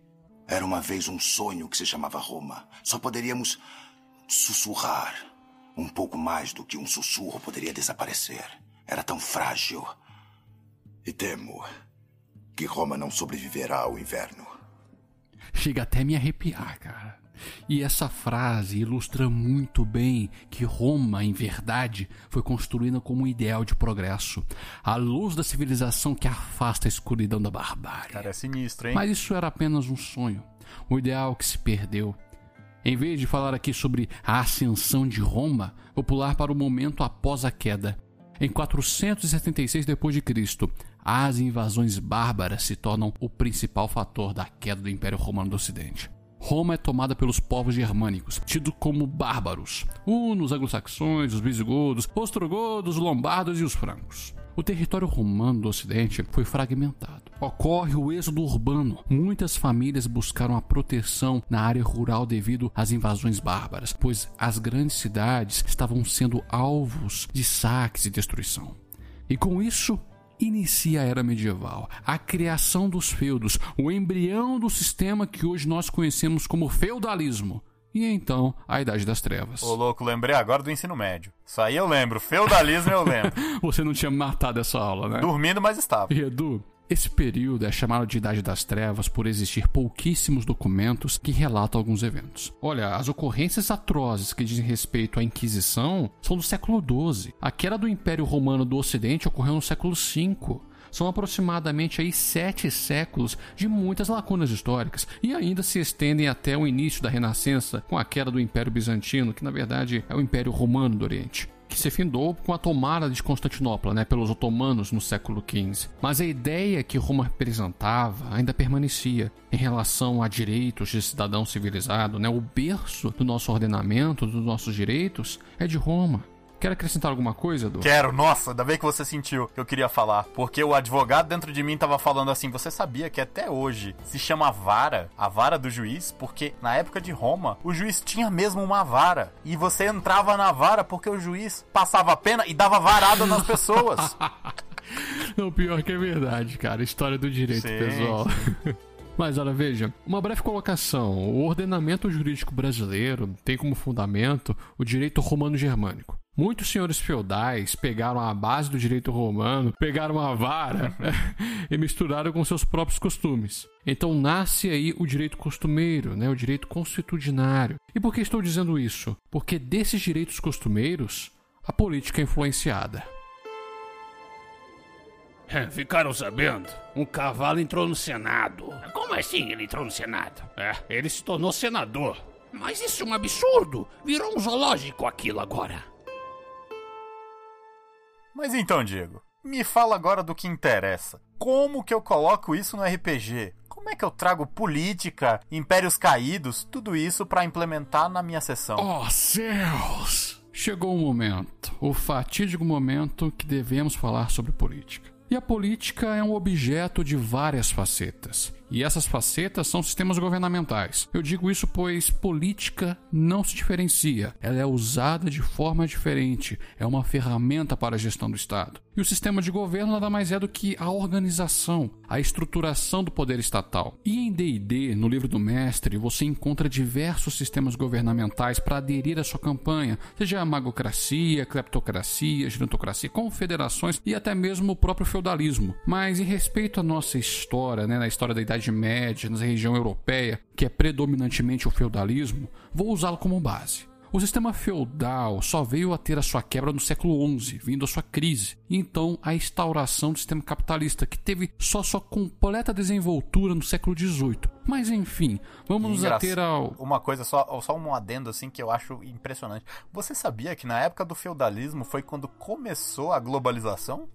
Era uma vez um sonho que se chamava Roma. Só poderíamos sussurrar. Um pouco mais do que um sussurro poderia desaparecer. Era tão frágil. E temo que Roma não sobreviverá ao inverno. Chega até me arrepiar, cara. E essa frase ilustra muito bem que Roma, em verdade, foi construída como um ideal de progresso, a luz da civilização que afasta a escuridão da barbárie. Cara, é sinistro, hein? Mas isso era apenas um sonho, um ideal que se perdeu. Em vez de falar aqui sobre a ascensão de Roma, vou pular para o momento após a queda. Em 476 d.C., as invasões bárbaras se tornam o principal fator da queda do Império Romano do Ocidente. Roma é tomada pelos povos germânicos, tidos como bárbaros, hunos, anglo-saxões, os visigodos, ostrogodos, lombardos e os francos. O território romano do Ocidente foi fragmentado. Ocorre o êxodo urbano. Muitas famílias buscaram a proteção na área rural devido às invasões bárbaras, pois as grandes cidades estavam sendo alvos de saques e destruição. E com isso, inicia a era medieval, a criação dos feudos, o embrião do sistema que hoje nós conhecemos como feudalismo. E então, a Idade das Trevas. Ô, louco, lembrei agora do ensino médio. Isso aí eu lembro. Feudalismo eu lembro. Você não tinha matado essa aula, né? Dormindo, mas estava. E Edu, esse período é chamado de Idade das Trevas por existir pouquíssimos documentos que relatam alguns eventos. Olha, as ocorrências atrozes que dizem respeito à Inquisição são do século XII. A queda do Império Romano do Ocidente ocorreu no século V. São aproximadamente aí sete séculos de muitas lacunas históricas e ainda se estendem até o início da Renascença com a queda do Império Bizantino, que na verdade é o Império Romano do Oriente que se findou com a tomada de Constantinopla né, pelos otomanos no século XV. Mas a ideia que Roma representava ainda permanecia em relação a direitos de cidadão civilizado. Né? O berço do nosso ordenamento, dos nossos direitos, é de Roma. Quer acrescentar alguma coisa, Edu? Quero, nossa, ainda bem que você sentiu que eu queria falar. Porque o advogado dentro de mim tava falando assim: você sabia que até hoje se chama vara, a vara do juiz, porque na época de Roma, o juiz tinha mesmo uma vara. E você entrava na vara porque o juiz passava a pena e dava varada nas pessoas. Não, pior que é verdade, cara. História do direito, Sim, pessoal. Mas olha, veja, uma breve colocação. O ordenamento jurídico brasileiro tem como fundamento o direito romano-germânico. Muitos senhores feudais pegaram a base do direito romano, pegaram a vara e misturaram com seus próprios costumes. Então nasce aí o direito costumeiro, né, o direito constitucionário. E por que estou dizendo isso? Porque desses direitos costumeiros, a política é influenciada. É, Ficaram sabendo? Um cavalo entrou no Senado. Como assim ele entrou no Senado? É, ele se tornou senador. Mas isso é um absurdo! Virou um zoológico aquilo agora. Mas então, Diego, me fala agora do que interessa. Como que eu coloco isso no RPG? Como é que eu trago política, impérios caídos, tudo isso pra implementar na minha sessão? Oh, céus! Chegou o momento, o fatídico momento que devemos falar sobre política. E a política é um objeto de várias facetas. E essas facetas são sistemas governamentais. Eu digo isso pois política não se diferencia. Ela é usada de forma diferente. É uma ferramenta para a gestão do Estado. E o sistema de governo nada mais é do que a organização, a estruturação do poder estatal. E em D&D, no livro do mestre, você encontra diversos sistemas governamentais para aderir à sua campanha, seja magocracia, cleptocracia, gerontocracia, confederações e até mesmo o próprio feudalismo. Mas em respeito à nossa história, né, na história da Idade Média, na região europeia, que é predominantemente o feudalismo, vou usá-lo como base. O sistema feudal só veio a ter a sua quebra no século XI, vindo a sua crise, e então a instauração do sistema capitalista, que teve só sua completa desenvoltura no século XVIII. Mas enfim, vamos nos ater ao. Uma coisa, só, só um adendo assim que eu acho impressionante. Você sabia que na época do feudalismo foi quando começou a globalização?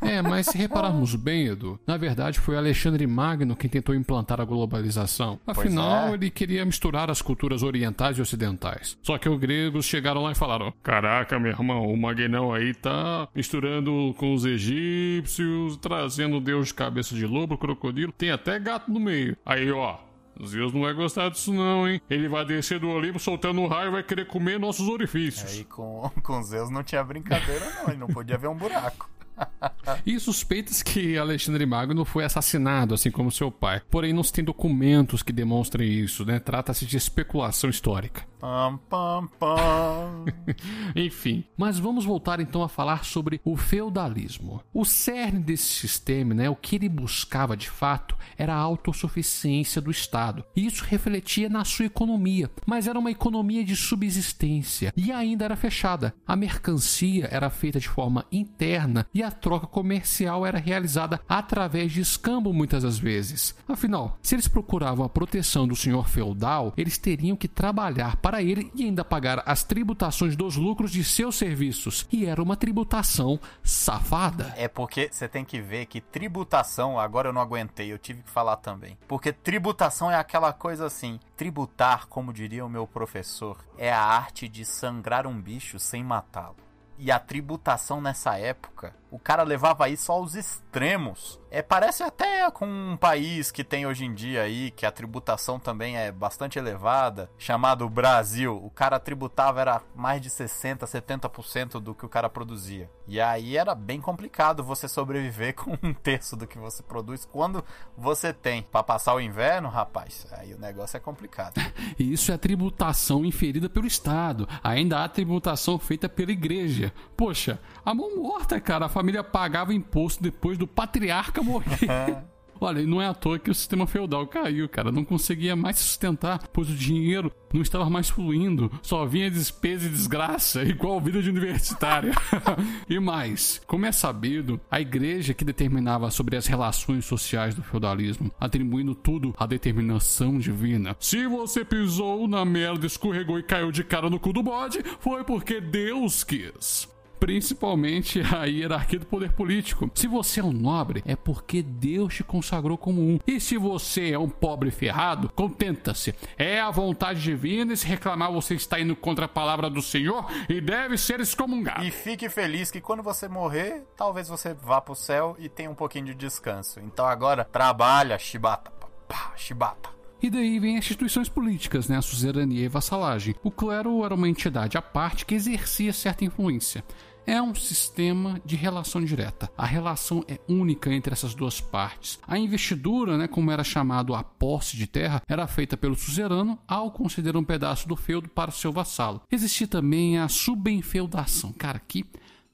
É, mas se repararmos bem, Edu, na verdade foi Alexandre Magno quem tentou implantar a globalização. Afinal, é. ele queria misturar as culturas orientais e ocidentais. Só que os gregos chegaram lá e falaram: Caraca, meu irmão, o Magnão aí tá misturando com os egípcios, trazendo Deus de cabeça de lobo, crocodilo, tem até gato no meio. Aí, ó. Zeus não vai gostar disso não, hein? Ele vai descer do Olimpo soltando um raio e vai querer comer nossos orifícios. Aí com, com Zeus não tinha brincadeira, não. Ele não podia ver um buraco. E suspeitas que Alexandre Magno foi assassinado, assim como seu pai. Porém, não se tem documentos que demonstrem isso, né? Trata-se de especulação histórica. Pam, pam, pam. Enfim, mas vamos voltar então a falar sobre o feudalismo. O cerne desse sistema, né, o que ele buscava de fato, era a autossuficiência do Estado. E isso refletia na sua economia, mas era uma economia de subsistência e ainda era fechada. A mercancia era feita de forma interna e a troca comercial era realizada através de escambo muitas das vezes. Afinal, se eles procuravam a proteção do senhor feudal, eles teriam que trabalhar para ele e ainda pagar as tributações dos lucros de seus serviços. E era uma tributação safada. É porque você tem que ver que tributação, agora eu não aguentei, eu tive que falar também. Porque tributação é aquela coisa assim. Tributar, como diria o meu professor, é a arte de sangrar um bicho sem matá-lo. E a tributação nessa época, o cara levava isso aos extremos. É, parece até com um país que tem hoje em dia aí, que a tributação também é bastante elevada, chamado Brasil. O cara tributava era mais de 60, 70% do que o cara produzia. E aí era bem complicado você sobreviver com um terço do que você produz quando você tem. Pra passar o inverno, rapaz, aí o negócio é complicado. E isso é tributação inferida pelo Estado. Ainda há tributação feita pela igreja. Poxa, a mão morta, cara. A família pagava imposto depois do patriarca morrer. Olha, e não é à toa que o sistema feudal caiu, cara. Não conseguia mais se sustentar, pois o dinheiro não estava mais fluindo. Só vinha despesa e desgraça, igual vida de universitário. e mais, como é sabido, a igreja que determinava sobre as relações sociais do feudalismo, atribuindo tudo à determinação divina. Se você pisou na merda, escorregou e caiu de cara no cu do bode, foi porque Deus quis principalmente a hierarquia do poder político. Se você é um nobre, é porque Deus te consagrou como um. E se você é um pobre ferrado, contenta-se. É a vontade divina e se reclamar você está indo contra a palavra do Senhor e deve ser excomungado. E fique feliz que quando você morrer, talvez você vá pro céu e tenha um pouquinho de descanso. Então agora, trabalha, chibata. Pá, chibata. E daí vem as instituições políticas, né? A suzerania e vassalagem. O clero era uma entidade à parte que exercia certa influência. É um sistema de relação direta. A relação é única entre essas duas partes. A investidura, né, como era chamado a posse de terra, era feita pelo suzerano ao conceder um pedaço do feudo para o seu vassalo. Existia também a subenfeudação. Cara, que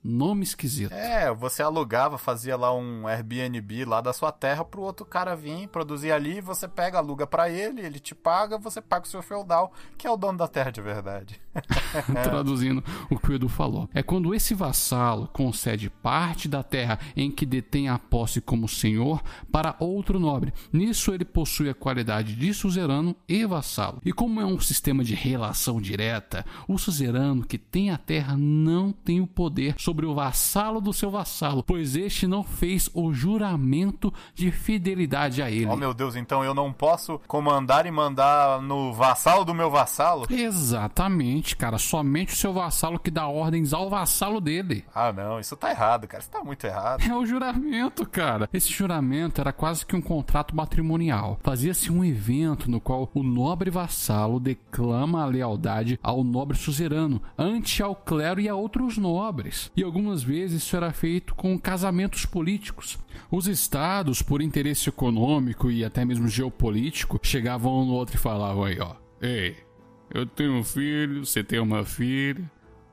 nome esquisito. É, você alugava, fazia lá um Airbnb lá da sua terra pro outro cara vir, produzir ali, você pega, aluga para ele, ele te paga, você paga o seu feudal, que é o dono da terra de verdade. Traduzindo o que o Edu falou. É quando esse vassalo concede parte da terra em que detém a posse como senhor para outro nobre. Nisso ele possui a qualidade de suzerano e vassalo. E como é um sistema de relação direta, o suzerano que tem a terra não tem o poder sobre o vassalo do seu vassalo, pois este não fez o juramento de fidelidade a ele. Oh meu Deus, então eu não posso comandar e mandar no vassalo do meu vassalo? Exatamente, cara. Somente o seu vassalo que dá ordens ao vassalo dele. Ah não, isso tá errado, cara. Isso tá muito errado. É o juramento, cara. Esse juramento era quase que um contrato matrimonial. Fazia-se um evento no qual o nobre vassalo declama a lealdade ao nobre suzerano, ante ao clero e a outros nobres. E algumas vezes isso era feito com casamentos políticos. Os estados, por interesse econômico e até mesmo geopolítico, chegavam um no outro e falavam aí, ó. Ei, eu tenho um filho, você tem uma filha.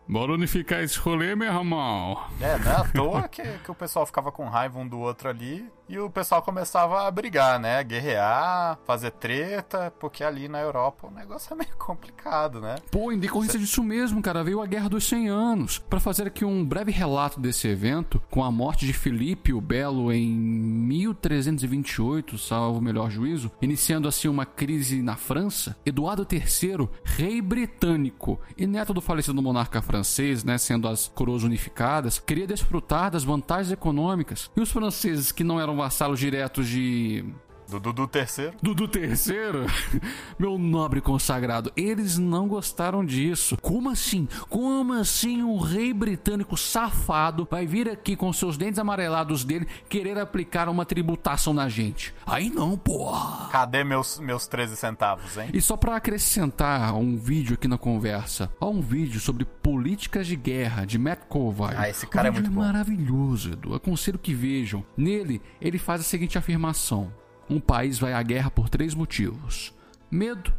Bora unificar esse rolê, meu irmão. É, não é à toa que, que o pessoal ficava com raiva um do outro ali e o pessoal começava a brigar, né? Guerrear, fazer treta, porque ali na Europa o negócio é meio complicado, né? Pô, em decorrência disso mesmo, cara, veio a Guerra dos 100 Anos. Para fazer aqui um breve relato desse evento, com a morte de Filipe o Belo em 1328, salvo o melhor juízo, iniciando assim uma crise na França, Eduardo III, rei britânico e neto do falecido monarca francês, francês, né, sendo as coroas unificadas, queria desfrutar das vantagens econômicas. E os franceses que não eram vassalos diretos de Do Dudu terceiro. Dudu terceiro, meu nobre consagrado, eles não gostaram disso. Como assim? Como assim um rei britânico safado vai vir aqui com seus dentes amarelados dele querer aplicar uma tributação na gente? Aí não, porra. Cadê meus, meus 13 centavos, hein? E só pra acrescentar um vídeo aqui na conversa, há um vídeo sobre políticas de guerra de Matt Colville. Ah, esse cara é muito bom. maravilhoso, Edu. Aconselho que vejam. Nele, ele faz a seguinte afirmação: um país vai à guerra por três motivos: medo,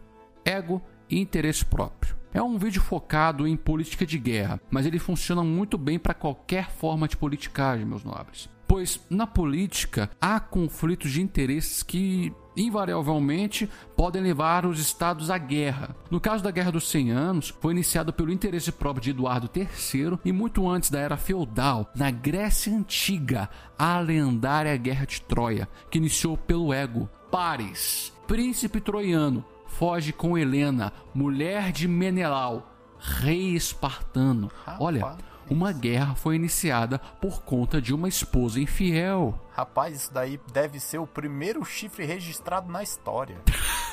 ego e interesse próprio. É um vídeo focado em política de guerra, mas ele funciona muito bem para qualquer forma de politicagem, meus nobres. Pois na política há conflitos de interesses que invariavelmente podem levar os estados à guerra. No caso da Guerra dos 100 Anos, foi iniciado pelo interesse próprio de Eduardo III e muito antes da era feudal, na Grécia Antiga, a lendária Guerra de Troia, que iniciou pelo ego. Paris, príncipe troiano, foge com Helena, mulher de Menelau, rei espartano. Olha, uma guerra foi iniciada por conta de uma esposa infiel. Rapaz, isso daí deve ser o primeiro chifre registrado na história.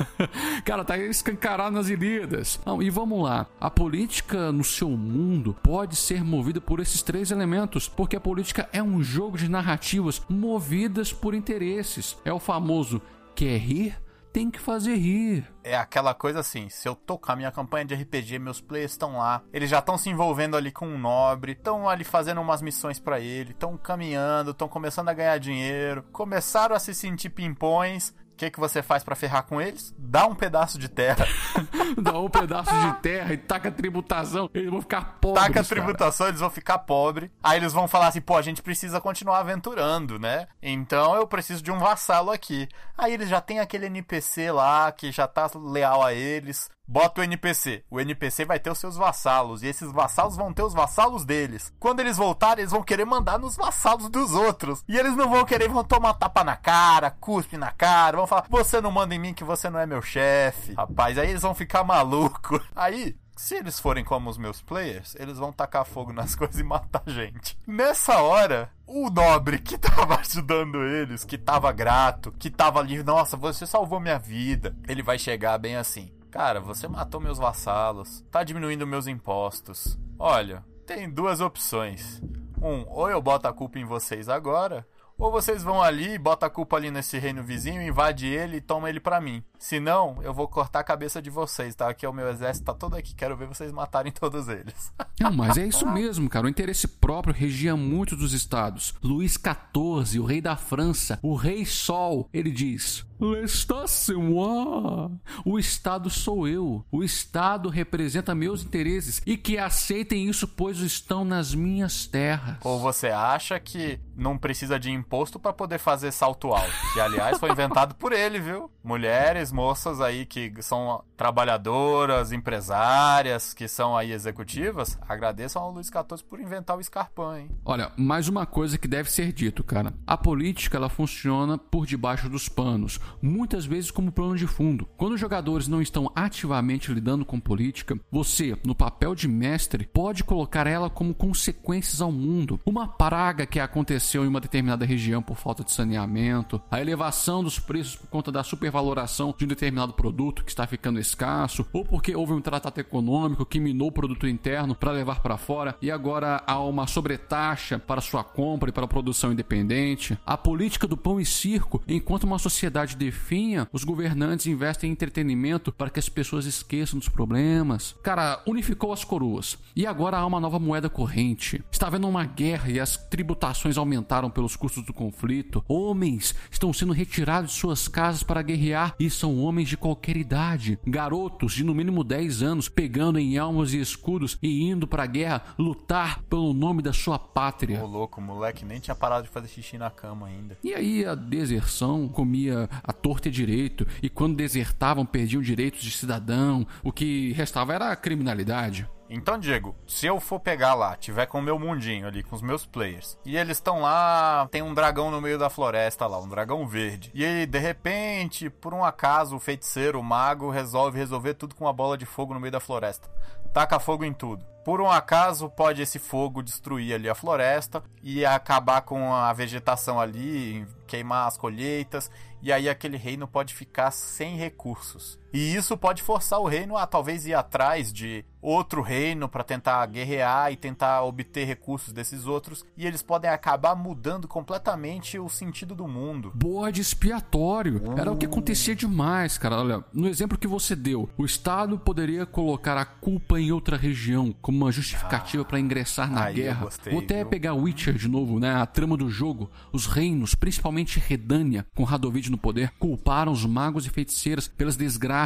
Cara, tá escancarado nas Ilíadas. Não, e vamos lá. A política no seu mundo pode ser movida por esses três elementos, porque a política é um jogo de narrativas movidas por interesses. É o famoso quer rir, tem que fazer rir. É aquela coisa assim, se eu tocar minha campanha de RPG, meus players estão lá, eles já estão se envolvendo ali com um nobre, estão ali fazendo umas missões pra ele, estão caminhando, estão começando a ganhar dinheiro, começaram a se sentir pimpões. O que, que você faz pra ferrar com eles? Dá um pedaço de terra. Dá um pedaço de terra e taca tributação, eles vão ficar pobres. Taca a cara. tributação, eles vão ficar pobres. Aí eles vão falar assim, pô, a gente precisa continuar aventurando, né? Então eu preciso de um vassalo aqui. Aí eles já tem aquele NPC lá que já tá leal a eles. Bota o NPC. O NPC vai ter os seus vassalos. E esses vassalos vão ter os vassalos deles. Quando eles voltarem, eles vão querer mandar nos vassalos dos outros. E eles não vão querer, vão tomar tapa na cara, cuspe na cara. Vão falar, você não manda em mim que você não é meu chefe. Rapaz, aí eles vão ficar maluco. Aí, se eles forem como os meus players, eles vão tacar fogo nas coisas e matar gente. Nessa hora, o nobre que tava ajudando eles, que tava grato, que tava ali, nossa, você salvou minha vida. Ele vai chegar bem assim. Cara, você matou meus vassalos, tá diminuindo meus impostos. Olha, tem duas opções. Um, ou eu boto a culpa em vocês agora, ou vocês vão ali, botam a culpa ali nesse reino vizinho, invade ele e toma ele pra mim. Se não, eu vou cortar a cabeça de vocês, tá? Aqui é o meu exército, tá todo aqui. Quero ver vocês matarem todos eles. Não, mas é isso mesmo, cara. O interesse próprio regia muito dos estados. Luís XIV, o rei da França, o rei Sol, ele diz: L'État c'est moi. O Estado sou eu. O Estado representa meus interesses e que aceitem isso, pois estão nas minhas terras. Ou você acha que não precisa de imposto pra poder fazer salto alto? Que, aliás, foi inventado por ele, viu? Mulheres, moças aí que são trabalhadoras, empresárias, que são aí executivas, agradeçam ao Luiz XIV por inventar o escarpão, hein? Olha, mais uma coisa que deve ser dito, cara. A política ela funciona por debaixo dos panos, muitas vezes como plano de fundo. Quando os jogadores não estão ativamente lidando com política, você, no papel de mestre, pode colocar ela como consequências ao mundo. Uma praga que aconteceu em uma determinada região por falta de saneamento, a elevação dos preços por conta da supervaloração de um determinado produto que está ficando escasso, ou porque houve um tratado econômico que minou o produto interno para levar para fora e agora há uma sobretaxa para sua compra e para a produção independente. A política do pão e circo, enquanto uma sociedade definha, os governantes investem em entretenimento para que as pessoas esqueçam dos problemas. Cara, unificou as coroas e agora há uma nova moeda corrente. Está havendo uma guerra e as tributações aumentaram pelos custos do conflito. Homens estão sendo retirados de suas casas para guerrear e são homens de qualquer idade. Garotos de no mínimo 10 anos pegando em elmos e escudos e indo para a guerra lutar pelo nome da sua pátria. Ô louco, moleque nem tinha parado de fazer xixi na cama ainda. E aí a deserção comia a torta e direito, e quando desertavam perdiam direitos de cidadão, o que restava era a criminalidade. Então, Diego, se eu for pegar lá, tiver com o meu mundinho ali, com os meus players, e eles estão lá, tem um dragão no meio da floresta lá, um dragão verde. E aí, de repente, por um acaso, o feiticeiro, o mago, resolve resolver tudo com uma bola de fogo no meio da floresta. Taca fogo em tudo. Por um acaso, pode esse fogo destruir ali a floresta e acabar com a vegetação ali, queimar as colheitas, e aí aquele reino pode ficar sem recursos. E isso pode forçar o reino a talvez ir atrás de outro reino para tentar guerrear e tentar obter recursos desses outros, e eles podem acabar mudando completamente o sentido do mundo. Bode expiatório. Era o que acontecia demais, cara. Olha, no exemplo que você deu, o Estado poderia colocar a culpa em outra região como uma justificativa para ingressar na eu guerra. gostei, Vou até viu? pegar Witcher de novo, né? A trama do jogo. Os reinos, principalmente Redânia, com Radovid no poder, culparam os magos e feiticeiras pelas desgraças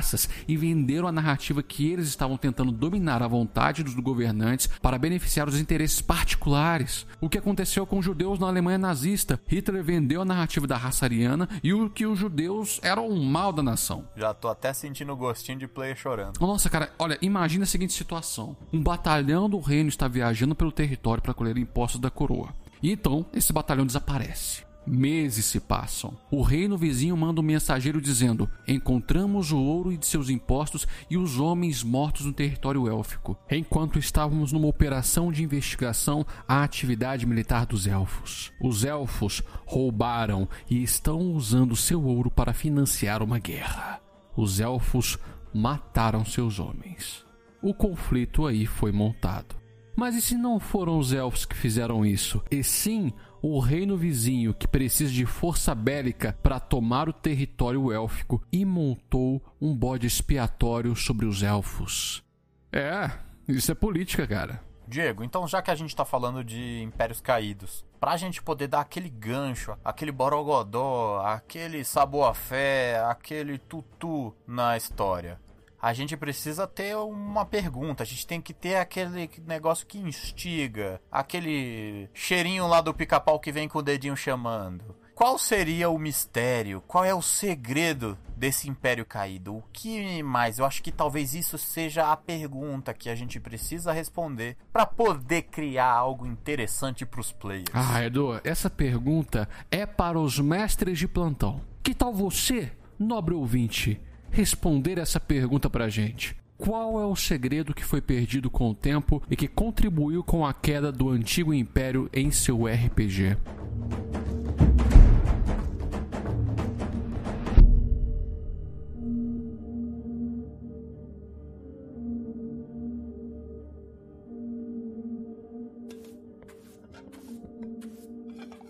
e venderam a narrativa que eles estavam tentando dominar a vontade dos governantes para beneficiar os interesses particulares. O que aconteceu com os judeus na Alemanha nazista? Hitler vendeu a narrativa da raça ariana e o que os judeus eram o mal da nação. Já tô até sentindo o gostinho de player chorando. Nossa, cara, olha, imagina a seguinte situação: um batalhão do reino está viajando pelo território para colher impostos da coroa. E então, esse batalhão desaparece. Meses se passam. O reino vizinho manda um mensageiro dizendo: Encontramos o ouro de seus impostos e os homens mortos no território élfico, enquanto estávamos numa operação de investigação à atividade militar dos elfos. Os elfos roubaram e estão usando seu ouro para financiar uma guerra. Os elfos mataram seus homens. O conflito aí foi montado. Mas e se não foram os elfos que fizeram isso? E sim o reino vizinho que precisa de força bélica para tomar o território élfico e montou um bode expiatório sobre os elfos. É, isso é política, cara. Diego, então já que a gente tá falando de impérios caídos, pra gente poder dar aquele gancho, aquele borogodó, aquele saboafé, aquele tutu na história, a gente precisa ter uma pergunta, a gente tem que ter aquele negócio que instiga, aquele cheirinho lá do pica-pau que vem com o dedinho chamando. Qual seria o mistério? Qual é o segredo desse império caído? O que mais? Eu acho que talvez isso seja a pergunta que a gente precisa responder para poder criar algo interessante pros players. Ah, Edu, essa pergunta é para os mestres de plantão. Que tal você, nobre ouvinte, responder essa pergunta pra gente? Qual é o segredo que foi perdido com o tempo e que contribuiu com a queda do antigo império em seu RPG?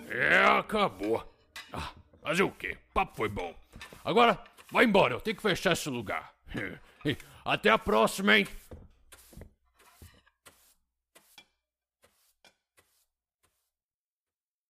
É, acabou. Ah, fazer o quê? O papo foi bom. Agora, vai embora, eu tenho que fechar esse lugar. Até a próxima, hein?